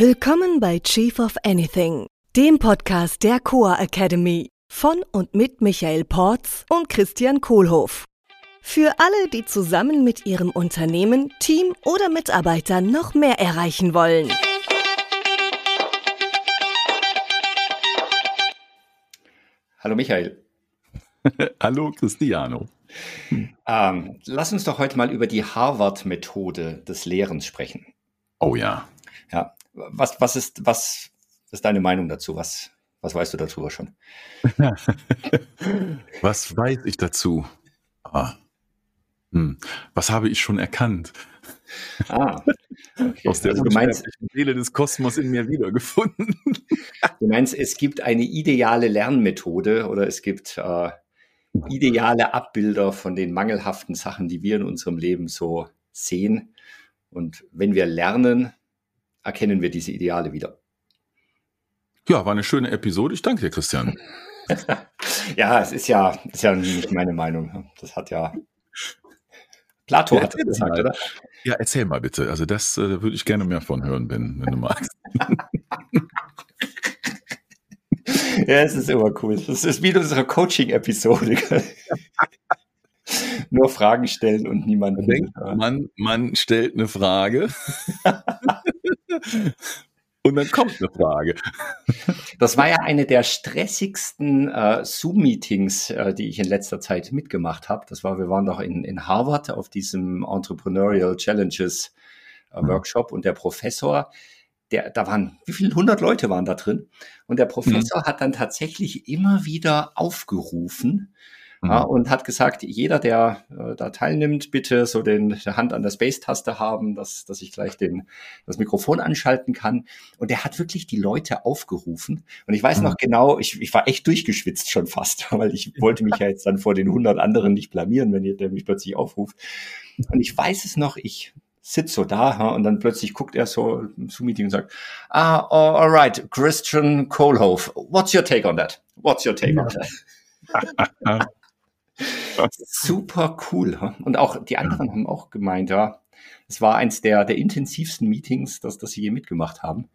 Willkommen bei Chief of Anything, dem Podcast der Coa Academy von und mit Michael Porz und Christian Kohlhoff. Für alle, die zusammen mit ihrem Unternehmen, Team oder Mitarbeitern noch mehr erreichen wollen. Hallo Michael. Hallo Cristiano. Ähm, lass uns doch heute mal über die Harvard-Methode des Lehrens sprechen. Oh ja. Ja. Was, was, ist, was ist deine Meinung dazu? Was, was weißt du darüber schon? was weiß ich dazu? Ah. Hm. Was habe ich schon erkannt? Ah, okay. Aus der also meinst, Seele des Kosmos in mir wiedergefunden. du meinst, es gibt eine ideale Lernmethode oder es gibt äh, ideale Abbilder von den mangelhaften Sachen, die wir in unserem Leben so sehen. Und wenn wir lernen, erkennen wir diese Ideale wieder. Ja, war eine schöne Episode. Ich danke dir, Christian. ja, es ist ja, ist ja nicht meine Meinung. Das hat ja Plato ja, hat das gesagt, oder? Ja, erzähl mal bitte. Also das äh, würde ich gerne mehr von hören, wenn, wenn du magst. ja, es ist immer cool. Das ist wie in unserer Coaching-Episode. Nur Fragen stellen und niemand denkt. Man, man stellt eine Frage. Und dann kommt eine Frage. Das war ja eine der stressigsten äh, Zoom-Meetings, äh, die ich in letzter Zeit mitgemacht habe. Das war, wir waren doch in, in Harvard auf diesem Entrepreneurial Challenges äh, mhm. Workshop und der Professor, der, da waren, wie viele hundert Leute waren da drin? Und der Professor mhm. hat dann tatsächlich immer wieder aufgerufen, mhm. ja, und hat gesagt, jeder, der äh, da teilnimmt, bitte so den der Hand an der Space-Taste haben, dass, dass ich gleich den, das Mikrofon anschalten kann. Und der hat wirklich die Leute aufgerufen. Und ich weiß mhm. noch genau, ich, ich war echt durchgeschwitzt schon fast, weil ich wollte mich ja jetzt dann vor den 100 anderen nicht blamieren, wenn der mich plötzlich aufruft. Und ich weiß es noch, ich sitze so da und dann plötzlich guckt er so im Zoom-Meeting und sagt, ah, oh, all right, Christian Kohlhoff, what's your take on that? What's your take ja. on that? Super cool. Und auch die anderen haben auch gemeint, ja, es war eins der, der intensivsten Meetings, das, das sie je mitgemacht haben,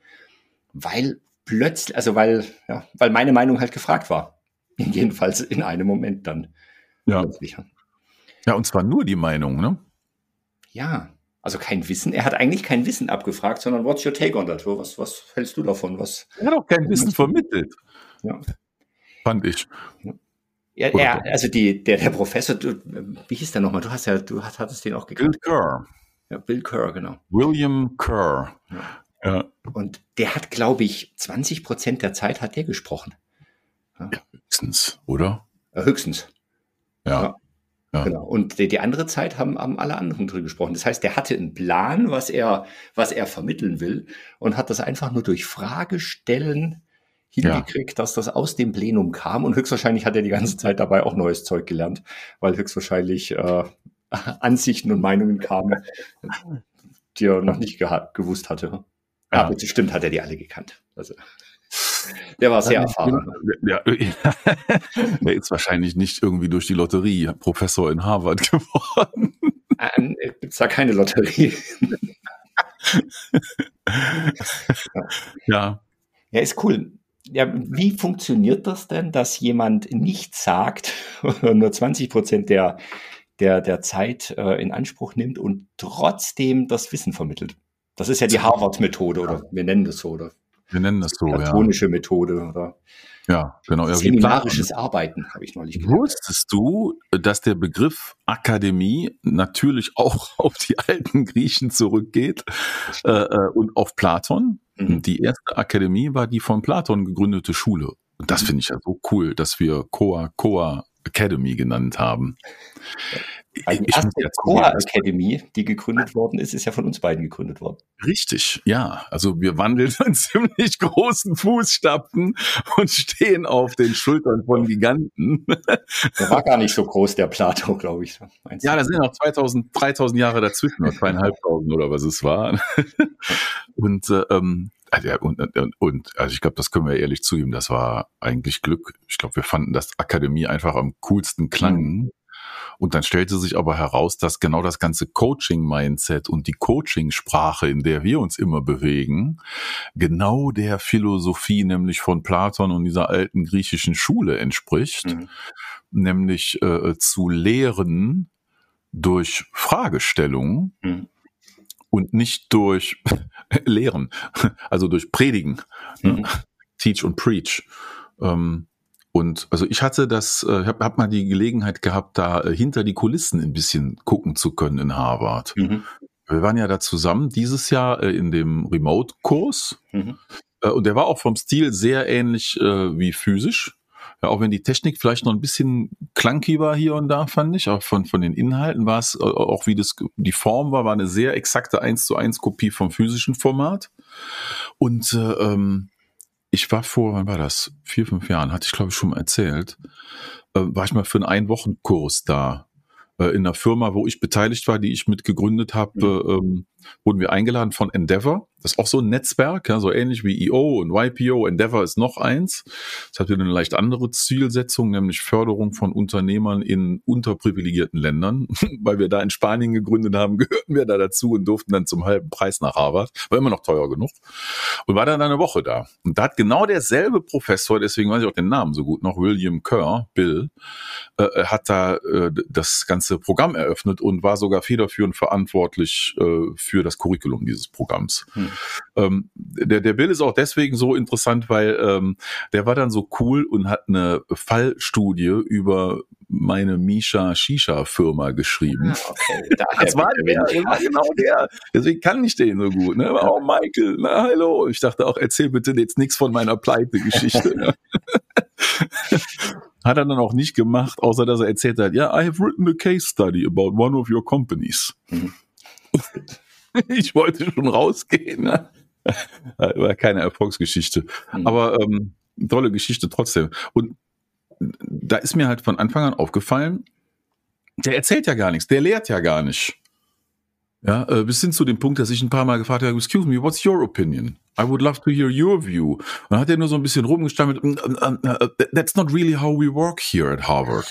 weil plötzlich, also weil, ja, weil meine Meinung halt gefragt war. Jedenfalls in einem Moment dann. Ja. Plötzlich. Ja, und zwar nur die Meinung, ne? Ja, also kein Wissen. Er hat eigentlich kein Wissen abgefragt, sondern what's your take on that? Was, was hältst du davon? Was, er hat auch kein Wissen vermittelt. Ja. Fand ich. Ja. Ja, er, also die, der, der Professor, du, wie hieß der nochmal? Du hast ja, du hattest den auch gekannt. Bill Kerr. Ja, Bill Kerr, genau. William Kerr. Ja. ja. Und der hat, glaube ich, 20 Prozent der Zeit hat der gesprochen. Ja. ja höchstens, oder? Ja, höchstens. Ja. Ja. Genau. Und die, die, andere Zeit haben, haben alle anderen drüber gesprochen. Das heißt, der hatte einen Plan, was er, was er vermitteln will und hat das einfach nur durch Fragestellen hingekriegt, ja. dass das aus dem Plenum kam und höchstwahrscheinlich hat er die ganze Zeit dabei auch neues Zeug gelernt, weil höchstwahrscheinlich äh, Ansichten und Meinungen kamen, die er noch nicht gewusst hatte. Ja. Aber stimmt, hat er die alle gekannt. Also, der war sehr erfahren. Ja, der ist wahrscheinlich nicht irgendwie durch die Lotterie Professor in Harvard geworden. Äh, Gibt es da keine Lotterie? ja. Ja, ist cool ja, wie funktioniert das denn, dass jemand nichts sagt, nur 20 Prozent der, der, der Zeit äh, in Anspruch nimmt und trotzdem das Wissen vermittelt? Das ist ja die Harvard-Methode, oder wir nennen das so, oder? Wir nennen das so, Platonische ja. Methode, oder? Ja, genau. Ja, Seminarisches Arbeiten, habe ich neulich gehört. Wusstest du, dass der Begriff Akademie natürlich auch auf die alten Griechen zurückgeht äh, äh, und auf Platon? Mhm. Die erste Akademie war die von Platon gegründete Schule. Und das mhm. finde ich ja so cool, dass wir Coa Coa Academy genannt haben. Also die erste Core Academy, die gegründet worden ist, ist ja von uns beiden gegründet worden. Richtig, ja. Also wir wandeln in ziemlich großen Fußstapfen und stehen auf den Schultern von Giganten. Der war gar nicht so groß, der Plato, glaube ich. Ja, da sind noch 2000, 3000 Jahre dazwischen, oder zweieinhalbtausend oder was es war. Und äh, ähm, also und, und, und also ich glaube, das können wir ehrlich zugeben, das war eigentlich Glück. Ich glaube, wir fanden, dass Akademie einfach am coolsten klang. Und dann stellte sich aber heraus, dass genau das ganze Coaching-Mindset und die Coaching-Sprache, in der wir uns immer bewegen, genau der Philosophie nämlich von Platon und dieser alten griechischen Schule entspricht, mhm. nämlich äh, zu lehren durch Fragestellungen. Mhm und nicht durch Lehren, also durch Predigen, mhm. Teach und Preach. Ähm, und also ich hatte das, äh, habe hab mal die Gelegenheit gehabt, da äh, hinter die Kulissen ein bisschen gucken zu können in Harvard. Mhm. Wir waren ja da zusammen dieses Jahr äh, in dem Remote-Kurs. Mhm. Und der war auch vom Stil sehr ähnlich äh, wie physisch. Ja, auch wenn die Technik vielleicht noch ein bisschen clunky war hier und da, fand ich, auch von, von den Inhalten war es, auch wie das, die Form war, war eine sehr exakte 1 zu 1 Kopie vom physischen Format. Und äh, ähm, ich war vor, wann war das? Vier, fünf Jahren, hatte ich glaube ich schon mal erzählt, äh, war ich mal für einen Ein-Wochen-Kurs da äh, in einer Firma, wo ich beteiligt war, die ich mitgegründet habe, mhm. ähm, wurden wir eingeladen von Endeavor. Das ist auch so ein Netzwerk, ja, so ähnlich wie EO und YPO. Endeavor ist noch eins. Das hat eine leicht andere Zielsetzung, nämlich Förderung von Unternehmern in unterprivilegierten Ländern. Weil wir da in Spanien gegründet haben, gehörten wir da dazu und durften dann zum halben Preis nach Harvard. War immer noch teuer genug. Und war dann eine Woche da. Und da hat genau derselbe Professor, deswegen weiß ich auch den Namen so gut noch, William Kerr, Bill, äh, hat da äh, das ganze Programm eröffnet und war sogar federführend verantwortlich äh, für das Curriculum dieses Programms. Hm. Ähm, der, der Bill ist auch deswegen so interessant, weil ähm, der war dann so cool und hat eine Fallstudie über meine Misha Shisha Firma geschrieben. Ah, okay, das war der, das war genau der. Deswegen kann ich den so gut. Ne? Oh, Michael, na hallo. Ich dachte auch, erzähl bitte jetzt nichts von meiner Pleite-Geschichte. hat er dann auch nicht gemacht, außer dass er erzählt hat, ja, I have written a case study about one of your companies. Mhm. ich wollte schon rausgehen. Ne? War keine Erfolgsgeschichte. Mhm. Aber ähm, tolle Geschichte trotzdem. Und da ist mir halt von Anfang an aufgefallen, der erzählt ja gar nichts, der lehrt ja gar nicht. Ja, äh, bis hin zu dem Punkt, dass ich ein paar Mal gefragt habe, excuse me, what's your opinion? I would love to hear your view. Und dann hat er nur so ein bisschen rumgestammelt, mm, mm, uh, that's not really how we work here at Harvard.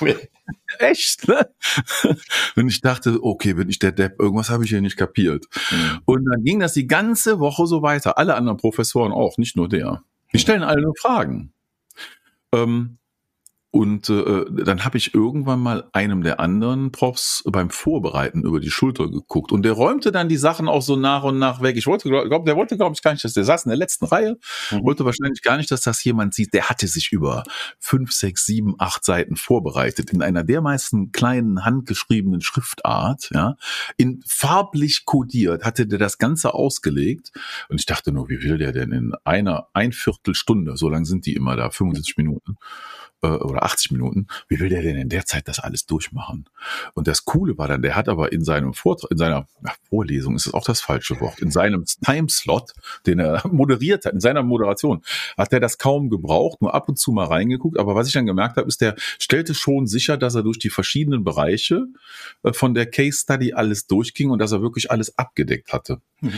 cool. Echt, ne? Und ich dachte, okay, bin ich der Depp, irgendwas habe ich hier nicht kapiert. Mhm. Und dann ging das die ganze Woche so weiter. Alle anderen Professoren auch, nicht nur der. Die stellen alle nur Fragen. Ähm, und äh, dann habe ich irgendwann mal einem der anderen Profs beim Vorbereiten über die Schulter geguckt. Und der räumte dann die Sachen auch so nach und nach weg. Ich wollte, glaub, der wollte, glaube ich, gar nicht, dass der saß in der letzten Reihe, mhm. wollte wahrscheinlich gar nicht, dass das jemand sieht. Der hatte sich über fünf, sechs, sieben, acht Seiten vorbereitet in einer dermeisten kleinen handgeschriebenen Schriftart, ja, in farblich kodiert, hatte der das Ganze ausgelegt. Und ich dachte nur, wie will der denn in einer, ein Viertelstunde, so lang sind die immer da, 75 Minuten äh, oder 80 Minuten, wie will der denn in der Zeit das alles durchmachen? Und das Coole war dann, der hat aber in seinem Vortrag, in seiner ja, Vorlesung ist es auch das falsche Wort, in seinem Timeslot, den er moderiert hat, in seiner Moderation, hat er das kaum gebraucht, nur ab und zu mal reingeguckt. Aber was ich dann gemerkt habe, ist, der stellte schon sicher, dass er durch die verschiedenen Bereiche äh, von der Case Study alles durchging und dass er wirklich alles abgedeckt hatte. Mhm.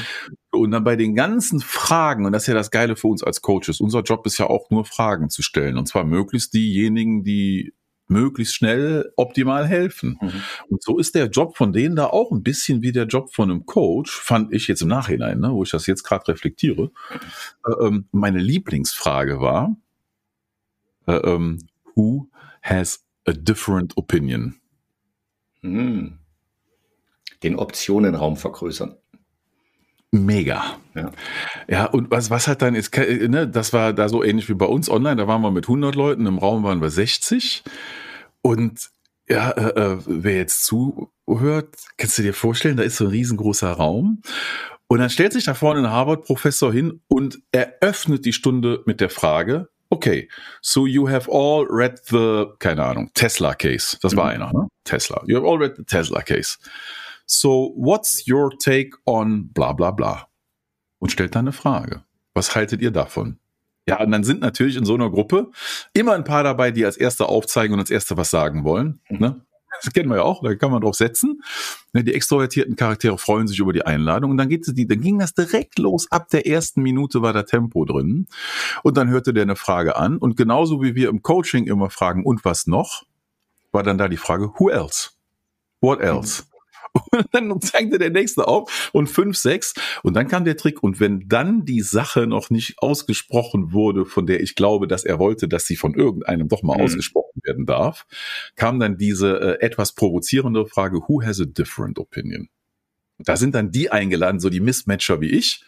Und dann bei den ganzen Fragen, und das ist ja das Geile für uns als Coaches, unser Job ist ja auch nur Fragen zu stellen. Und zwar möglichst diejenigen, die möglichst schnell optimal helfen. Mhm. Und so ist der Job von denen da auch ein bisschen wie der Job von einem Coach, fand ich jetzt im Nachhinein, ne, wo ich das jetzt gerade reflektiere. Äh, ähm, meine Lieblingsfrage war, äh, ähm, who has a different opinion? Mhm. Den Optionenraum vergrößern. Mega. Ja. ja, und was, was hat dann ist, ne, das war da so ähnlich wie bei uns online, da waren wir mit 100 Leuten, im Raum waren wir 60 und ja, äh, äh, wer jetzt zuhört, kannst du dir vorstellen, da ist so ein riesengroßer Raum und dann stellt sich da vorne ein Harvard-Professor hin und eröffnet die Stunde mit der Frage, okay, so you have all read the, keine Ahnung, Tesla Case, das war mhm. einer, ne? Tesla, you have all read the Tesla Case. So, what's your take on bla bla bla? Und stellt dann eine Frage. Was haltet ihr davon? Ja, und dann sind natürlich in so einer Gruppe immer ein paar dabei, die als Erste aufzeigen und als Erste was sagen wollen. Ne? Das kennen wir ja auch, da kann man drauf setzen. Ne, die extrovertierten Charaktere freuen sich über die Einladung und dann geht die, dann ging das direkt los. Ab der ersten Minute war da Tempo drin und dann hörte der eine Frage an und genauso wie wir im Coaching immer fragen, und was noch? war dann da die Frage, who else? What else? Und dann zeigte der nächste auf und fünf, sechs. Und dann kam der Trick. Und wenn dann die Sache noch nicht ausgesprochen wurde, von der ich glaube, dass er wollte, dass sie von irgendeinem doch mal mhm. ausgesprochen werden darf, kam dann diese äh, etwas provozierende Frage, who has a different opinion? Da sind dann die eingeladen, so die Mismatcher wie ich,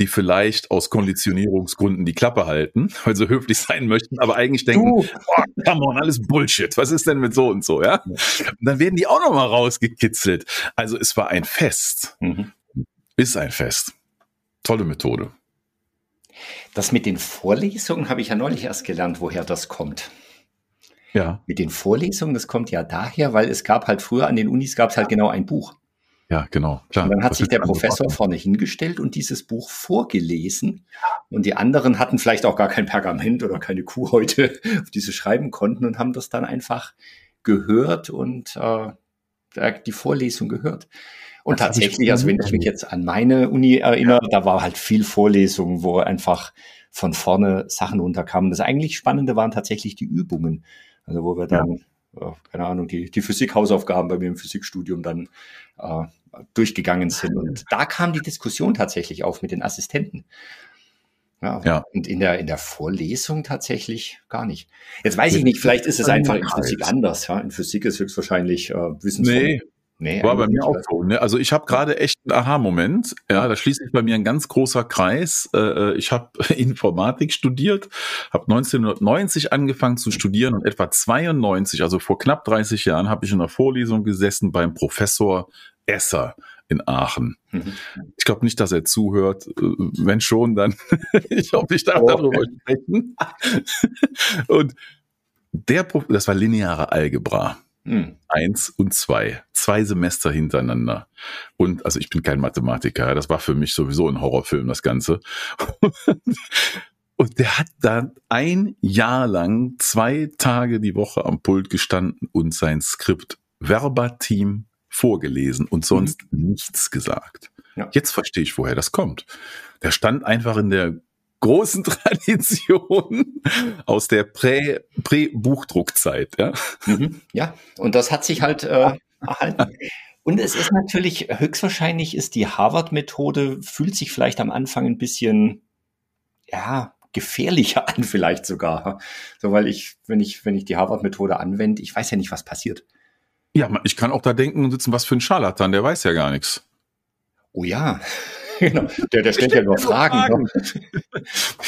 die vielleicht aus Konditionierungsgründen die Klappe halten, weil sie höflich sein möchten, aber eigentlich denken, du. oh, come on, alles Bullshit. Was ist denn mit so und so, ja? Und dann werden die auch noch mal rausgekitzelt. Also es war ein Fest. Mhm. Ist ein Fest. Tolle Methode. Das mit den Vorlesungen habe ich ja neulich erst gelernt, woher das kommt. Ja. Mit den Vorlesungen, das kommt ja daher, weil es gab halt früher an den Unis gab es halt genau ein Buch. Ja, genau. Klar. Und dann hat sich der Professor vorne hingestellt und dieses Buch vorgelesen. Und die anderen hatten vielleicht auch gar kein Pergament oder keine Kuh heute, auf die sie schreiben konnten und haben das dann einfach gehört und äh, die Vorlesung gehört. Und das tatsächlich, also wenn ich mich jetzt an meine Uni erinnere, ja. da war halt viel Vorlesung, wo einfach von vorne Sachen runterkamen. Das eigentlich Spannende waren tatsächlich die Übungen. Also wo wir dann, ja. Äh, keine Ahnung, die, die Physik-Hausaufgaben bei mir im Physikstudium dann äh, durchgegangen sind. Und da kam die Diskussion tatsächlich auf mit den Assistenten. Ja, ja. Und in der, in der Vorlesung tatsächlich gar nicht. Jetzt weiß ich nicht, vielleicht ist es einfach in Physik anders. Ja? In Physik ist höchstwahrscheinlich äh, Wissensvoll. Nee. Nee, war bei mir auch so. Ne? Also ich habe gerade echt einen Aha-Moment. Ja, da schließt sich bei mir ein ganz großer Kreis. Äh, äh ich habe Informatik studiert, habe 1990 angefangen zu studieren und etwa 92, also vor knapp 30 Jahren, habe ich in einer Vorlesung gesessen beim Professor Esser in Aachen. Mhm. Ich glaube nicht, dass er zuhört. Äh, wenn schon, dann ich hoffe, ich darf oh. darüber sprechen. Und der, das war lineare Algebra. Mhm. Eins und zwei. Zwei Semester hintereinander. Und also ich bin kein Mathematiker, das war für mich sowieso ein Horrorfilm, das Ganze. Und der hat dann ein Jahr lang zwei Tage die Woche am Pult gestanden und sein Skript verbatim vorgelesen und sonst mhm. nichts gesagt. Ja. Jetzt verstehe ich, woher das kommt. Der stand einfach in der großen Tradition aus der Prä-Buchdruckzeit. Prä ja? Mhm. ja, und das hat sich halt äh, erhalten. Und es ist natürlich, höchstwahrscheinlich ist die Harvard-Methode, fühlt sich vielleicht am Anfang ein bisschen, ja, gefährlicher an, vielleicht sogar. So, weil ich, wenn ich, wenn ich die Harvard-Methode anwende, ich weiß ja nicht, was passiert. Ja, ich kann auch da denken und sitzen, was für ein Scharlatan, der weiß ja gar nichts. Oh ja, genau. Der, der stellt ja nur Fragen. Fragen. Ne?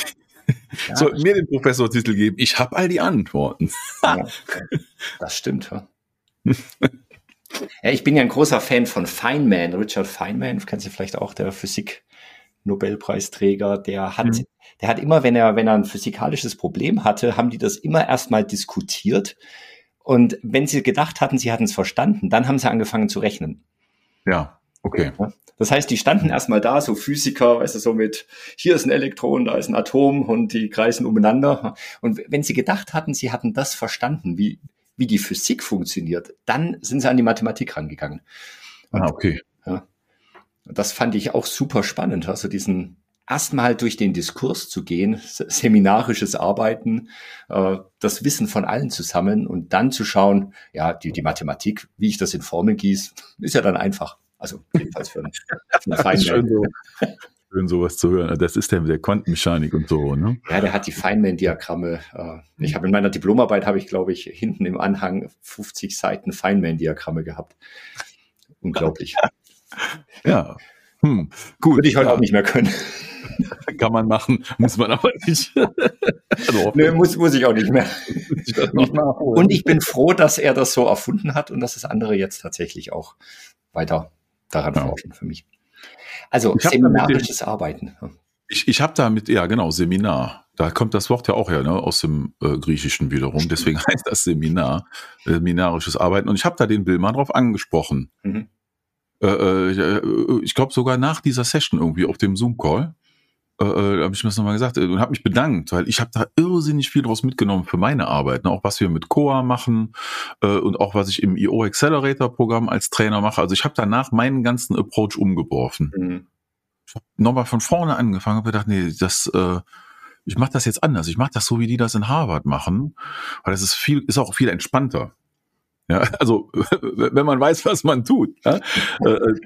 ja, Sollten mir den Professortitel geben. Ich habe all die Antworten. ja, das stimmt. Ja. ja, ich bin ja ein großer Fan von Feynman, Richard Feynman, kennst du vielleicht auch, der Physik. Nobelpreisträger, der hat, mhm. der hat immer, wenn er, wenn er ein physikalisches Problem hatte, haben die das immer erstmal diskutiert und wenn sie gedacht hatten, sie hatten es verstanden, dann haben sie angefangen zu rechnen. Ja, okay. Das heißt, die standen erstmal da, so Physiker, weißt du, so mit, hier ist ein Elektron, da ist ein Atom und die kreisen umeinander. Und wenn sie gedacht hatten, sie hatten das verstanden, wie, wie die Physik funktioniert, dann sind sie an die Mathematik rangegangen. Und, ah, okay. Ja, das fand ich auch super spannend, also diesen, erstmal durch den Diskurs zu gehen, seminarisches Arbeiten, äh, das Wissen von allen zu sammeln und dann zu schauen, ja, die, die Mathematik, wie ich das in Formeln gieße, ist ja dann einfach. Also jedenfalls für, einen, für einen schön, so, schön sowas zu hören. Das ist der mit der Quantenmechanik und so, ne? Ja, der hat die Feynman-Diagramme. Äh, ich habe in meiner Diplomarbeit habe ich, glaube ich, hinten im Anhang 50 Seiten Feynman-Diagramme gehabt. Unglaublich. ja. Hm, gut. Würde ich heute ja. auch nicht mehr können. Kann man machen, muss man aber nicht. also nee, muss, muss ich auch nicht mehr. und ich bin froh, dass er das so erfunden hat und dass das andere jetzt tatsächlich auch weiter daran ja. forschen für mich. Also seminarisches Arbeiten. Ich, ich habe da mit, ja genau, Seminar. Da kommt das Wort ja auch her, ne, aus dem äh, Griechischen wiederum. Deswegen heißt das Seminar, seminarisches Arbeiten. Und ich habe da den Bill mal drauf angesprochen. Mhm. Äh, äh, ich glaube sogar nach dieser Session irgendwie auf dem Zoom-Call äh, äh habe ich mir das nochmal gesagt und habe mich bedankt, weil ich habe da irrsinnig viel draus mitgenommen für meine Arbeit. Ne? Auch was wir mit Coa machen äh, und auch was ich im IO Accelerator Programm als Trainer mache. Also ich habe danach meinen ganzen Approach umgeworfen. Mhm. Ich habe nochmal von vorne angefangen, habe gedacht, nee, das äh, ich mache das jetzt anders. Ich mache das so, wie die das in Harvard machen, weil das ist viel, ist auch viel entspannter. Ja, also wenn man weiß, was man tut. Ja, äh,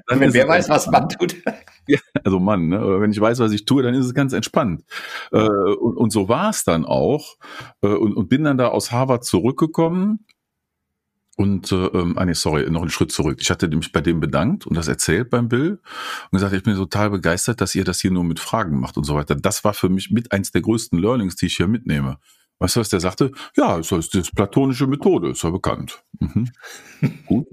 dann wenn wer weiß, was man tut. Ja, also Mann, ne? wenn ich weiß, was ich tue, dann ist es ganz entspannt. Äh, und, und so war es dann auch. Äh, und, und bin dann da aus Harvard zurückgekommen und äh, ähm, ah nee, sorry, noch einen Schritt zurück. Ich hatte mich bei dem bedankt und das erzählt beim Bill und gesagt, ich bin total begeistert, dass ihr das hier nur mit Fragen macht und so weiter. Das war für mich mit eins der größten Learnings, die ich hier mitnehme. Weißt du, was der sagte? Ja, das ist das platonische Methode, ist ja bekannt. Mhm. Gut.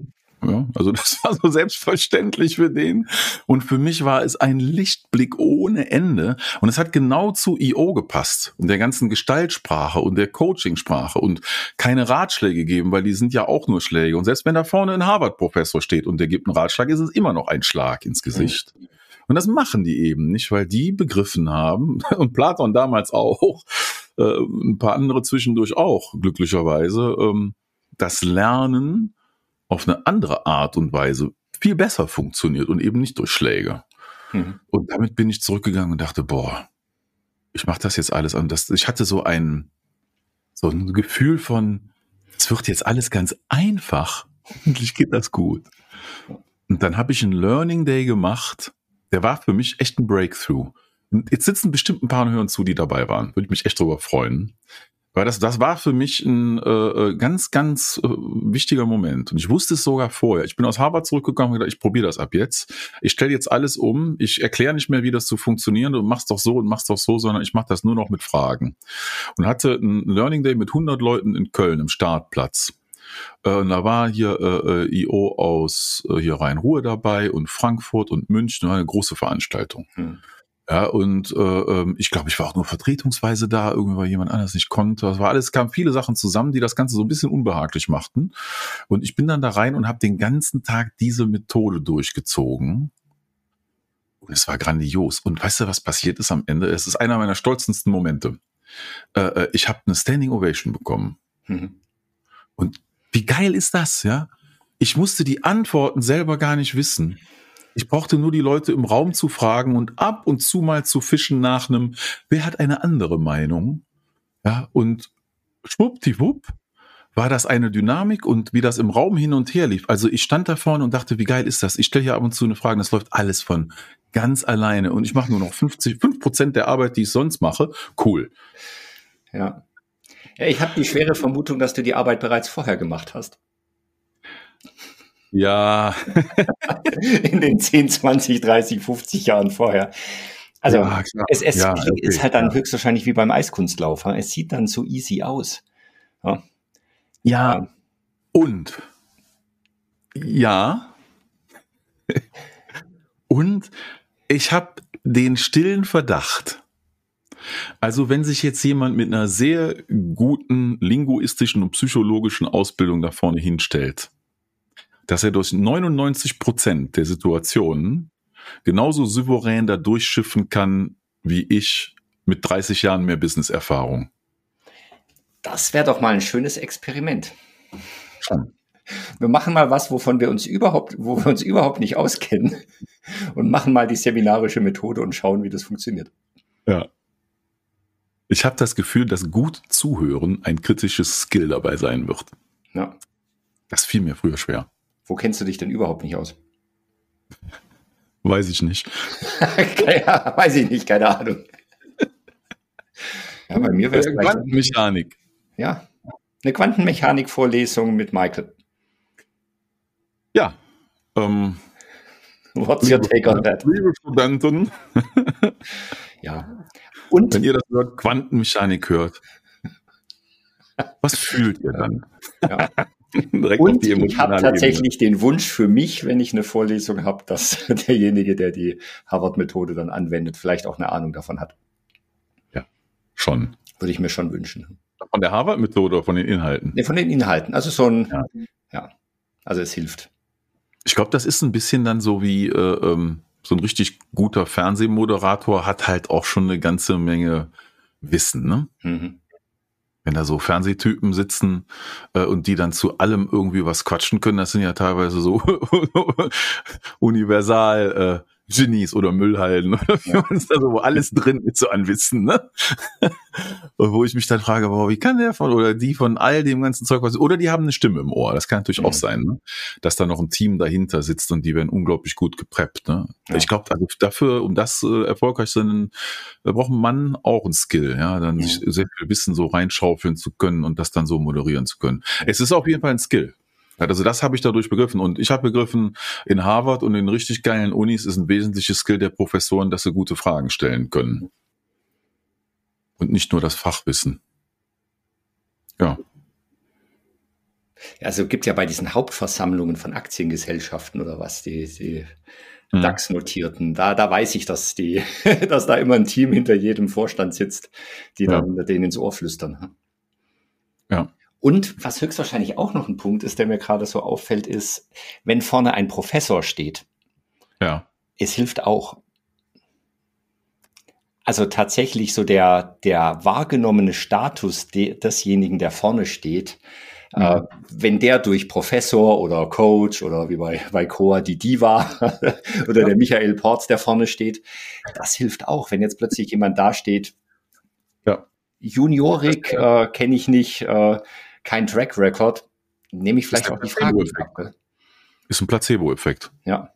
Ja, also das war so selbstverständlich für den. Und für mich war es ein Lichtblick ohne Ende. Und es hat genau zu IO gepasst und der ganzen Gestaltsprache und der Coachingsprache und keine Ratschläge geben, weil die sind ja auch nur Schläge. Und selbst wenn da vorne ein Harvard-Professor steht und der gibt einen Ratschlag, ist es immer noch ein Schlag ins Gesicht. Und das machen die eben nicht, weil die begriffen haben, und Platon damals auch, äh, ein paar andere zwischendurch auch, glücklicherweise, ähm, das Lernen auf eine andere Art und Weise viel besser funktioniert und eben nicht durch Schläge. Mhm. Und damit bin ich zurückgegangen und dachte, boah, ich mache das jetzt alles an. Das, ich hatte so ein, so ein Gefühl von, es wird jetzt alles ganz einfach. Hoffentlich geht das gut. Und dann habe ich einen Learning Day gemacht. Der war für mich echt ein Breakthrough. Und jetzt sitzen bestimmt ein paar Hören zu, die dabei waren. Würde ich mich echt drüber freuen. Weil das, das war für mich ein äh, äh, ganz, ganz äh, wichtiger Moment. Und ich wusste es sogar vorher. Ich bin aus Harvard zurückgekommen und gedacht, ich probiere das ab jetzt. Ich stelle jetzt alles um. Ich erkläre nicht mehr, wie das zu funktionieren. Du machst doch so und machst doch so, sondern ich mache das nur noch mit Fragen. Und hatte ein Learning Day mit 100 Leuten in Köln im Startplatz. Äh, und da war hier äh, äh IO aus äh, hier Rhein-Ruhr dabei und Frankfurt und München. Eine große Veranstaltung. Hm. Ja, und äh, ähm, ich glaube, ich war auch nur vertretungsweise da, irgendwie weil jemand anders nicht konnte. Das war alles, kamen viele Sachen zusammen, die das Ganze so ein bisschen unbehaglich machten. Und ich bin dann da rein und habe den ganzen Tag diese Methode durchgezogen. Und es war grandios. Und weißt du, was passiert ist am Ende? Es ist einer meiner stolzesten Momente. Äh, äh ich habe eine Standing Ovation bekommen. Mhm. Und wie geil ist das, ja? Ich musste die Antworten selber gar nicht wissen. Ich brauchte nur die Leute im Raum zu fragen und ab und zu mal zu fischen nach einem, wer hat eine andere Meinung? Ja, und schwuppdiwupp war das eine Dynamik und wie das im Raum hin und her lief. Also ich stand da vorne und dachte, wie geil ist das? Ich stelle hier ab und zu eine Frage, das läuft alles von ganz alleine und ich mache nur noch 50, 5 Prozent der Arbeit, die ich sonst mache. Cool. Ja. Ja, ich habe die schwere Vermutung, dass du die Arbeit bereits vorher gemacht hast. Ja. In den 10, 20, 30, 50 Jahren vorher. Also ja, es, es ja, okay, ist halt dann ja. höchstwahrscheinlich wie beim Eiskunstlauf. Es sieht dann so easy aus. Ja. ja. Und ja. Und ich habe den stillen Verdacht. Also wenn sich jetzt jemand mit einer sehr guten linguistischen und psychologischen Ausbildung da vorne hinstellt dass er durch 99 Prozent der Situationen genauso souverän da durchschiffen kann, wie ich mit 30 Jahren mehr Business-Erfahrung. Das wäre doch mal ein schönes Experiment. Schon. Wir machen mal was, wovon wir uns überhaupt, wo wir uns überhaupt nicht auskennen und machen mal die seminarische Methode und schauen, wie das funktioniert. Ja. Ich habe das Gefühl, dass gut zuhören ein kritisches Skill dabei sein wird. Ja. Das fiel mir früher schwer. Wo kennst du dich denn überhaupt nicht aus? Weiß ich nicht. ja, weiß ich nicht, keine Ahnung. Ja, bei mir wäre es Quantenmechanik. Ja, eine Quantenmechanik-Vorlesung mit Michael. Ja. Ähm, What's your take on that? Liebe Studenten. ja. Und wenn ihr das Wort Quantenmechanik hört, was fühlt ihr dann? Ja. und ich habe tatsächlich Ebene. den Wunsch für mich, wenn ich eine Vorlesung habe, dass derjenige, der die Harvard-Methode dann anwendet, vielleicht auch eine Ahnung davon hat. Ja, schon. Würde ich mir schon wünschen. Von der Harvard-Methode oder von den Inhalten? Nee, von den Inhalten. Also so ein, ja, ja. also es hilft. Ich glaube, das ist ein bisschen dann so wie äh, ähm, so ein richtig guter Fernsehmoderator hat halt auch schon eine ganze Menge Wissen, ne? Mhm wenn da so Fernsehtypen sitzen äh, und die dann zu allem irgendwie was quatschen können, das sind ja teilweise so universal Genies oder Müllhalden oder wie man es da so, wo alles drin ist, so an Wissen, ne? Und wo ich mich dann frage, wow, wie kann der von oder die von all dem ganzen Zeug was, oder die haben eine Stimme im Ohr, das kann natürlich mhm. auch sein, ne? Dass da noch ein Team dahinter sitzt und die werden unglaublich gut gepreppt, ne? Ja. Ich glaube, also dafür, um das äh, erfolgreich zu sein, da braucht ein Mann auch ein Skill, ja, dann ja. sich sehr viel Wissen so reinschaufeln zu können und das dann so moderieren zu können. Es ist auf jeden Fall ein Skill. Also das habe ich dadurch begriffen. Und ich habe begriffen, in Harvard und in richtig geilen Unis ist ein wesentliches Skill der Professoren, dass sie gute Fragen stellen können. Und nicht nur das Fachwissen. Ja. Also gibt ja bei diesen Hauptversammlungen von Aktiengesellschaften oder was, die, die mhm. DAX-Notierten, da, da weiß ich, dass die, dass da immer ein Team hinter jedem Vorstand sitzt, die ja. dann denen ins Ohr flüstern. Ja. Und was höchstwahrscheinlich auch noch ein Punkt ist, der mir gerade so auffällt, ist, wenn vorne ein Professor steht. Ja. Es hilft auch. Also tatsächlich so der, der wahrgenommene Status de, desjenigen, der vorne steht, mhm. äh, wenn der durch Professor oder Coach oder wie bei, bei Coa die Diva oder ja. der Michael Porz, der vorne steht, das hilft auch. Wenn jetzt plötzlich jemand da steht, ja. Juniorik äh, kenne ich nicht, äh, kein Track Record, nehme ich vielleicht auch die Frage ab. Ist ein Placebo-Effekt. Ja.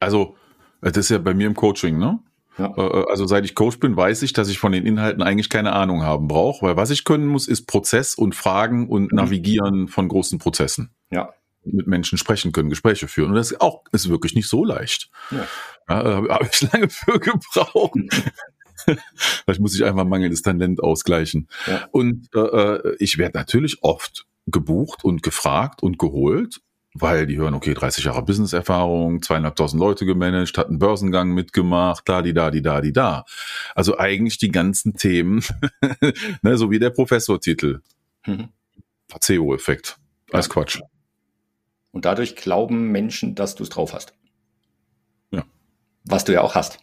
Also, das ist ja bei mir im Coaching, ne? Ja. Äh, äh, also seit ich Coach bin, weiß ich, dass ich von den Inhalten eigentlich keine Ahnung haben brauche, weil was ich können muss, ist Prozess und Fragen und mhm. Navigieren von großen Prozessen. Ja. Mit Menschen sprechen können, Gespräche führen. Und das ist auch ist wirklich nicht so leicht. Ja. Ja, da habe ich lange für gebraucht. Vielleicht muss ich einfach mangelndes Talent ausgleichen. Ja. Und äh, äh, ich werde natürlich oft gebucht und gefragt und geholt, weil die hören, okay, 30 Jahre Business-Erfahrung, zweieinhalbtausend Leute gemanagt, hat einen Börsengang mitgemacht, da, die, da, die, da, die, da. Also eigentlich die ganzen Themen, ne, so wie der Professortitel. Mhm. Placebo-Effekt. Alles ja. Quatsch. Und dadurch glauben Menschen, dass du es drauf hast. Ja. Was du ja auch hast.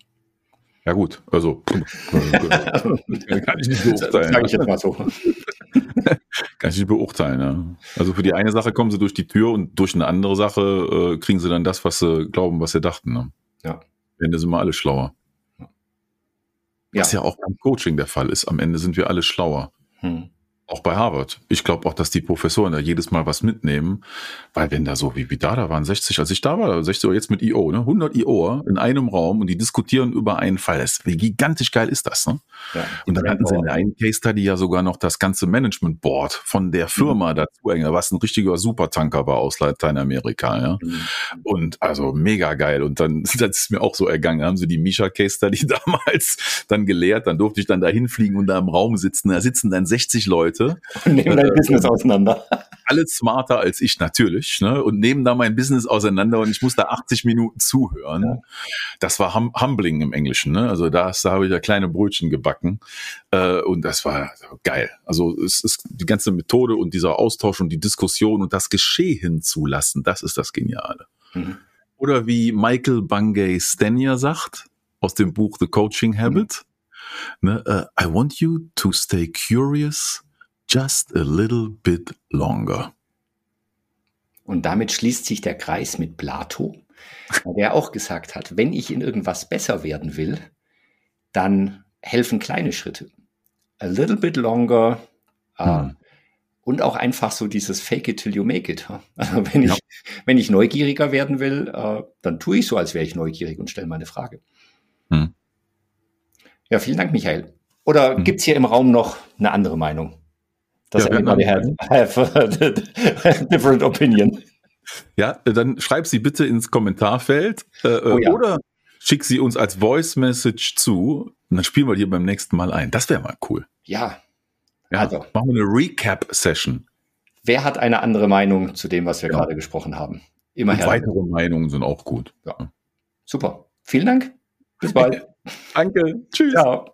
Ja gut, also kann ich nicht beurteilen. Sag ich jetzt mal so. kann ich nicht beurteilen. Ja. Also für die eine Sache kommen sie durch die Tür und durch eine andere Sache äh, kriegen sie dann das, was sie glauben, was sie dachten. Ne? Ja. Am sind wir alle schlauer. Ja. Was ja auch beim Coaching der Fall ist. Am Ende sind wir alle schlauer. Hm. Auch bei Harvard. Ich glaube auch, dass die Professoren da jedes Mal was mitnehmen, weil wenn da so wie, wie da, da waren 60, als ich da war, 60 Uhr jetzt mit IO, ne? 100 IO in einem Raum und die diskutieren über einen Fall. Das, wie gigantisch geil ist das, ne? Ja, und dann hatten sie in der einen Case Study ja sogar noch das ganze Management Board von der Firma mhm. dazu, was ein richtiger Supertanker war aus Lateinamerika, ja. Mhm. Und also mega geil. Und dann, das ist mir auch so ergangen, haben sie die Misha Case Study damals dann gelehrt, dann durfte ich dann da hinfliegen und da im Raum sitzen. Da sitzen dann 60 Leute Leute. Und nehmen dein äh, Business auseinander. Alle smarter als ich natürlich, ne? Und nehmen da mein Business auseinander und ich muss da 80 Minuten zuhören. Ja. Das war hum humbling im Englischen, ne? Also da, da habe ich ja kleine Brötchen gebacken. Äh, und das war geil. Also es ist die ganze Methode und dieser Austausch und die Diskussion und das Geschehen zulassen, das ist das Geniale. Mhm. Oder wie Michael Bungay Stenier sagt aus dem Buch The Coaching Habit. Mhm. Ne, uh, I want you to stay curious just a little bit longer. Und damit schließt sich der Kreis mit Plato, der auch gesagt hat, wenn ich in irgendwas besser werden will, dann helfen kleine Schritte. A little bit longer. Äh, hm. und auch einfach so dieses Fake it till you make it. Also wenn ja. ich, wenn ich neugieriger werden will, uh, dann tue ich so, als wäre ich neugierig und stelle mal eine Frage. Hm. Ja, vielen Dank, Michael. Oder hm. gibt es hier im Raum noch eine andere Meinung? Does ja, anybody have, have a different opinion? Ja, dann schreib sie bitte ins Kommentarfeld äh, oh, ja. oder schick sie uns als Voice Message zu und dann spielen wir hier beim nächsten Mal ein. Das wäre mal cool. Ja. ja also. Machen wir eine Recap-Session. Wer hat eine andere Meinung zu dem, was wir ja. gerade gesprochen haben? Immer her. Weitere Meinungen sind auch gut. Ja. Super. Vielen Dank. Bis bald. Danke. Tschüss. Ciao.